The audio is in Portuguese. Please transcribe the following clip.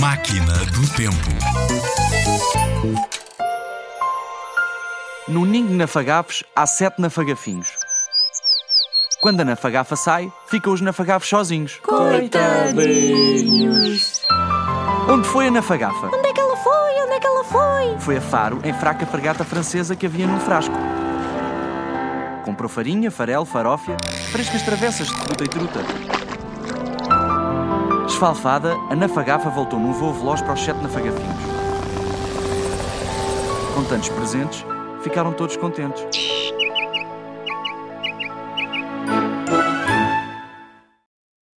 Máquina do Tempo. No ninho de nafagafos há sete nafagafinhos. Quando a nafagafa sai, ficam os nafagafos sozinhos. Coitadinhos! Onde foi a nafagafa? Onde é que ela foi? Onde é que ela foi? Foi a Faro, em fraca fragata francesa que havia num frasco. Comprou farinha, farelo, farófia, frescas travessas de fruta e truta. Esfalfada, a nafagafa voltou num voo veloz para os sete nafagafinhos. Com tantos presentes, ficaram todos contentes.